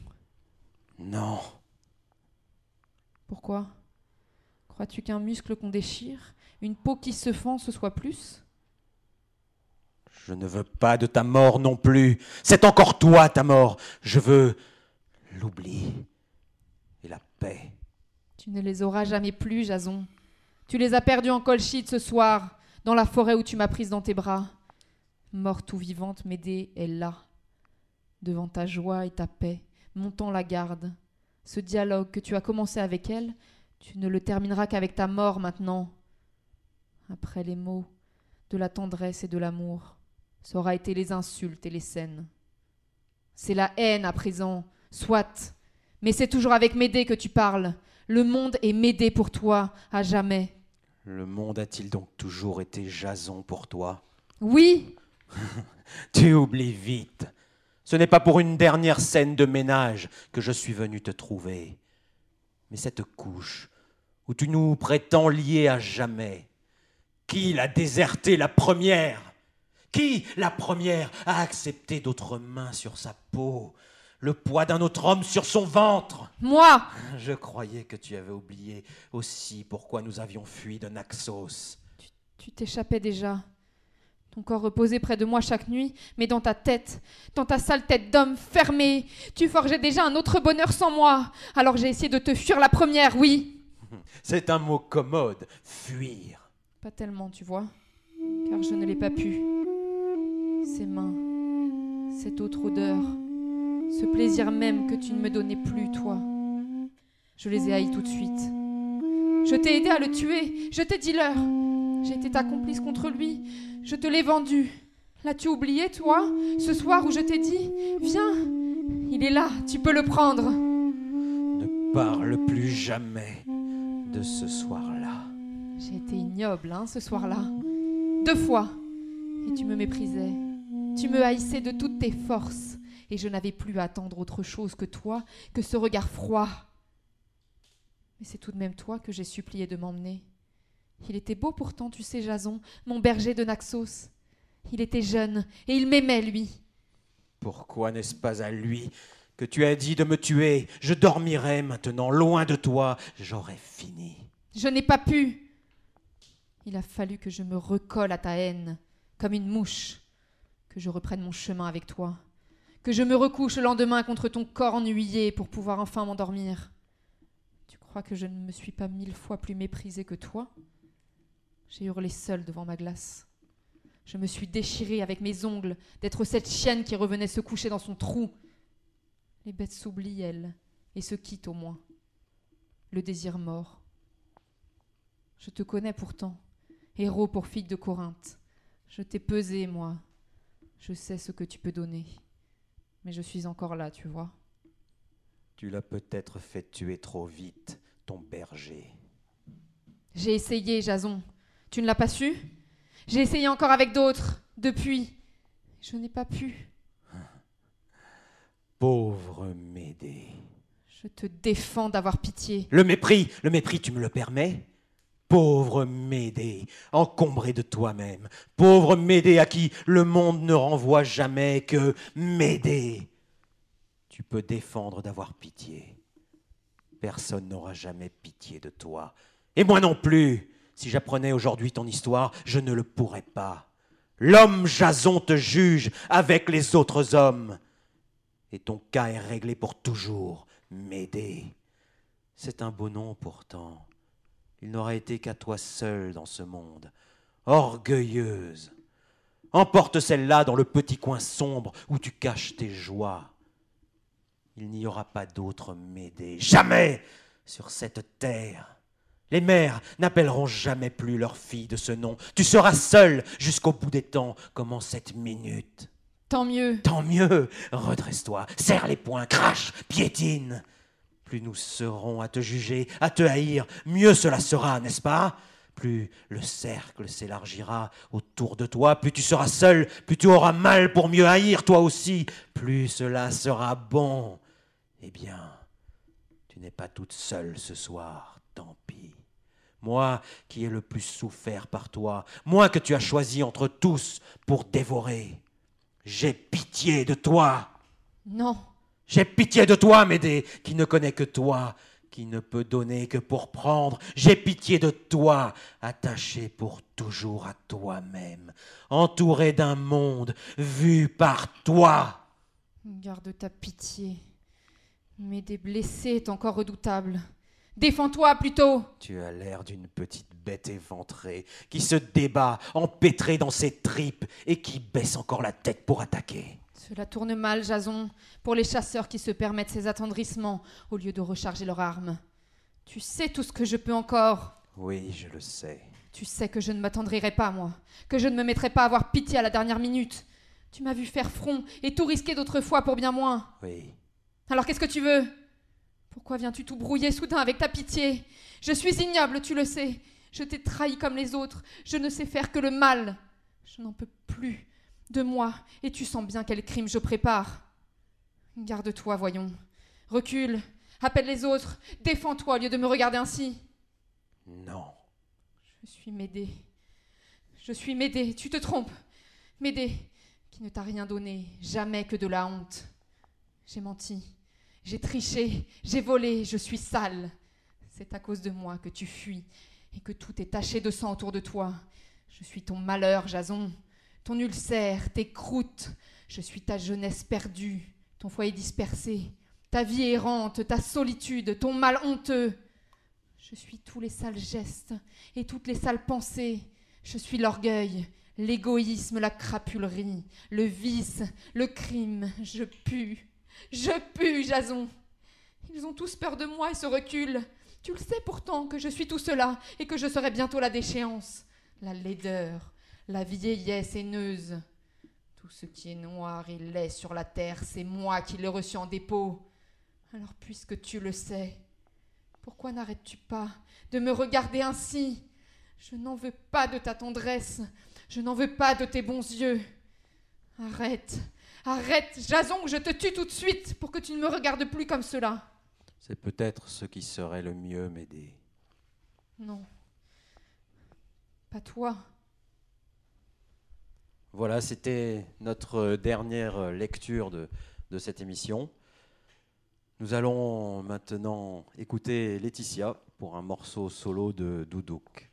Non. Pourquoi? Crois-tu qu'un muscle qu'on déchire, une peau qui se fend, ce soit plus? Je ne veux pas de ta mort non plus. C'est encore toi ta mort. Je veux l'oubli et la paix. Tu ne les auras jamais plus, Jason. Tu les as perdus en colchite ce soir, dans la forêt où tu m'as prise dans tes bras. Morte ou vivante, Médée est là, devant ta joie et ta paix, montant la garde. Ce dialogue que tu as commencé avec elle, tu ne le termineras qu'avec ta mort maintenant. Après les mots, de la tendresse et de l'amour, ça aura été les insultes et les scènes. C'est la haine à présent, soit, mais c'est toujours avec Médée que tu parles. Le monde est Médée pour toi, à jamais. Le monde a-t-il donc toujours été Jason pour toi? Oui, Tu oublies vite. Ce n'est pas pour une dernière scène de ménage que je suis venu te trouver, mais cette couche où tu nous prétends liés à jamais. Qui l'a déserté la première? Qui, la première, a accepté d'autres mains sur sa peau, le poids d'un autre homme sur son ventre moi, Je croyais que tu avais oublié aussi pourquoi nous avions fui de Naxos. tu t'échappais déjà. Ton corps reposait près de moi chaque nuit, mais dans ta tête, dans ta sale tête d'homme fermée, tu forgeais déjà un autre bonheur sans moi. Alors j'ai essayé de te fuir la première, oui. C'est un mot commode, fuir. Pas tellement, tu vois, car je ne l'ai pas pu. Ces mains, cette autre odeur, ce plaisir même que tu ne me donnais plus, toi. Je les ai haïs tout de suite. Je t'ai aidé à le tuer, je t'ai dit l'heure. J'ai été ta complice contre lui, je te l'ai vendu. L'as-tu oublié, toi, ce soir où je t'ai dit Viens, il est là, tu peux le prendre. Ne parle plus jamais de ce soir-là. J'ai été ignoble, hein, ce soir-là. Deux fois. Et tu me méprisais. Tu me haïssais de toutes tes forces. Et je n'avais plus à attendre autre chose que toi, que ce regard froid. Mais c'est tout de même toi que j'ai supplié de m'emmener. Il était beau pourtant, tu sais, Jason, mon berger de Naxos. Il était jeune, et il m'aimait, lui. Pourquoi n'est-ce pas à lui que tu as dit de me tuer? Je dormirai maintenant loin de toi. J'aurai fini. Je n'ai pas pu. Il a fallu que je me recolle à ta haine, comme une mouche, que je reprenne mon chemin avec toi, que je me recouche le lendemain contre ton corps ennuyé pour pouvoir enfin m'endormir. Tu crois que je ne me suis pas mille fois plus méprisée que toi? J'ai hurlé seule devant ma glace. Je me suis déchirée avec mes ongles d'être cette chienne qui revenait se coucher dans son trou. Les bêtes s'oublient, elles, et se quittent au moins. Le désir mort. Je te connais pourtant, héros pour fille de Corinthe. Je t'ai pesé, moi. Je sais ce que tu peux donner. Mais je suis encore là, tu vois. Tu l'as peut-être fait tuer trop vite, ton berger. J'ai essayé, Jason. Tu ne l'as pas su? J'ai essayé encore avec d'autres, depuis. Je n'ai pas pu. Pauvre Médée. Je te défends d'avoir pitié. Le mépris, le mépris, tu me le permets? Pauvre Médée, encombrée de toi-même. Pauvre Médée à qui le monde ne renvoie jamais que Médée. Tu peux défendre d'avoir pitié. Personne n'aura jamais pitié de toi. Et moi non plus. Si j'apprenais aujourd'hui ton histoire, je ne le pourrais pas. L'homme Jason te juge avec les autres hommes. Et ton cas est réglé pour toujours, Médée. C'est un beau nom pourtant. Il n'aura été qu'à toi seule dans ce monde. Orgueilleuse. Emporte celle-là dans le petit coin sombre où tu caches tes joies. Il n'y aura pas d'autre Médée, jamais sur cette terre. Les mères n'appelleront jamais plus leur fille de ce nom. Tu seras seule jusqu'au bout des temps, comme en cette minute. Tant mieux. Tant mieux. Redresse-toi, serre les poings, crache, piétine. Plus nous serons à te juger, à te haïr, mieux cela sera, n'est-ce pas? Plus le cercle s'élargira autour de toi, plus tu seras seul, plus tu auras mal pour mieux haïr toi aussi, plus cela sera bon. Eh bien, tu n'es pas toute seule ce soir, tant pis. Moi qui ai le plus souffert par toi, moi que tu as choisi entre tous pour dévorer. J'ai pitié de toi. Non. J'ai pitié de toi, Médée, qui ne connaît que toi, qui ne peut donner que pour prendre. J'ai pitié de toi, attaché pour toujours à toi-même, entouré d'un monde vu par toi. Garde ta pitié. Mais des blessés est encore redoutable. Défends-toi plutôt. Tu as l'air d'une petite bête éventrée qui se débat, empêtrée dans ses tripes et qui baisse encore la tête pour attaquer. Cela tourne mal, Jason, pour les chasseurs qui se permettent ces attendrissements au lieu de recharger leurs armes. Tu sais tout ce que je peux encore. Oui, je le sais. Tu sais que je ne m'attendrirai pas, moi, que je ne me mettrai pas à avoir pitié à la dernière minute. Tu m'as vu faire front et tout risquer d'autres fois pour bien moins. Oui, Alors qu'est-ce que tu veux? Pourquoi viens-tu tout brouiller soudain avec ta pitié? Je suis ignoble, tu le sais. Je t'ai trahi comme les autres. Je ne sais faire que le mal. Je n'en peux plus de moi, et tu sens bien quel crime je prépare. Garde-toi, voyons. Recule, appelle les autres, défends-toi au lieu de me regarder ainsi. non. Je suis Médée. Je suis Médée, tu te trompes. Médée, qui ne t'a rien donné, jamais que de la honte. J'ai menti, j'ai triché, j'ai volé, je suis sale. C'est à cause de moi que tu fuis et que tout est taché de sang autour de toi. Je suis ton malheur, Jason, ton ulcère, tes croûtes. Je suis ta jeunesse perdue, ton foyer dispersé, ta vie errante, ta solitude, ton mal honteux. Je suis tous les sales gestes et toutes les sales pensées. Je suis l'orgueil, l'égoïsme, la crapulerie, le vice, le crime. Je pue. Je pue, Jason. Ils ont tous peur de moi et se reculent. Tu le sais pourtant que je suis tout cela et que je serai bientôt la déchéance, la laideur, la vieillesse haineuse. Tout ce qui est noir et laid sur la terre, c'est moi qui l'ai reçu en dépôt. Alors puisque tu le sais, pourquoi n'arrêtes-tu pas de me regarder ainsi? Je n'en veux pas de ta tendresse, je n'en veux pas de tes bons yeux. Arrête, arrête, Jason, je te tue tout de suite pour que tu ne me regardes plus comme cela. C'est peut-être ce qui serait le mieux, Médée. Non, pas toi. Voilà, c'était notre dernière lecture de, cette émission. Nous allons maintenant écouter Laetitia pour un morceau solo de Doudouk.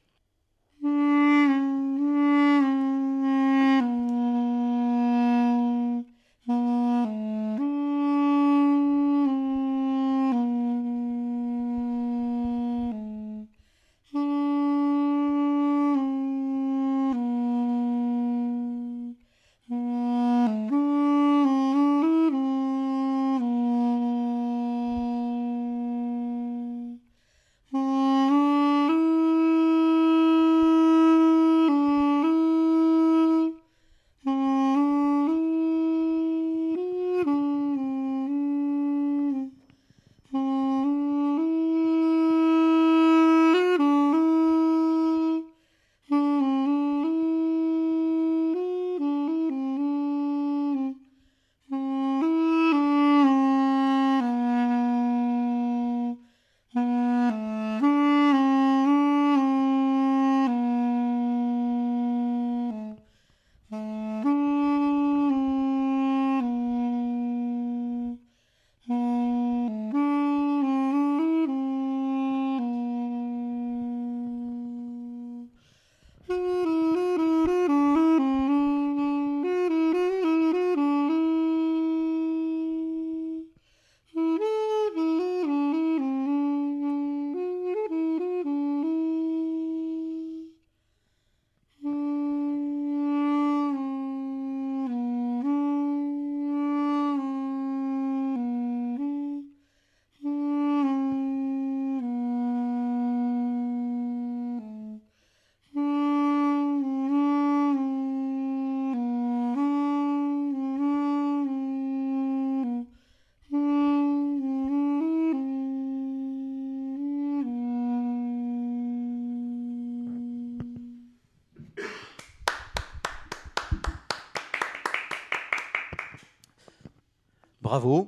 Bravo.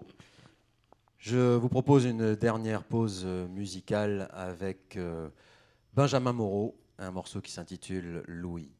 Je vous propose une dernière pause euh, musicale avec euh, Benjamin Moreau, un morceau qui s'intitule Louis.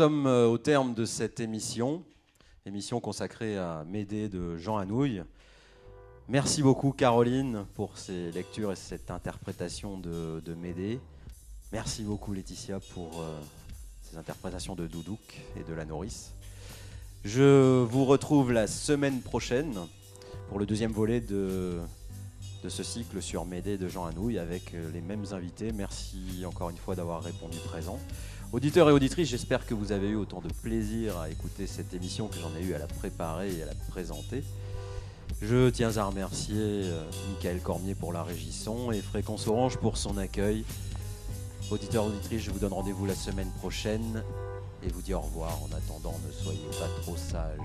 Sommes euh, au terme de cette émission, émission consacrée à Médée de Jean Anouilh. Merci beaucoup Caroline pour ces lectures et cette interprétation de, de Médée. Merci beaucoup Laetitia pour euh, ces interprétations de Doudouk et de la nourrice. Je vous retrouve la semaine prochaine pour le deuxième volet de, de ce cycle sur Médée de Jean Anouilh avec euh, les mêmes invités. Merci encore une fois d'avoir répondu présent. Auditeurs et auditrices, j'espère que vous avez eu autant de plaisir à écouter cette émission que j'en ai eu à la préparer et à la présenter. Je tiens à remercier euh, Michael Cormier pour la régie son et Fréquence Orange pour son accueil. Auditeurs et auditrices, je vous donne rendez-vous la semaine prochaine. et vous dit au revoir. En attendant, ne soyez pas trop sages.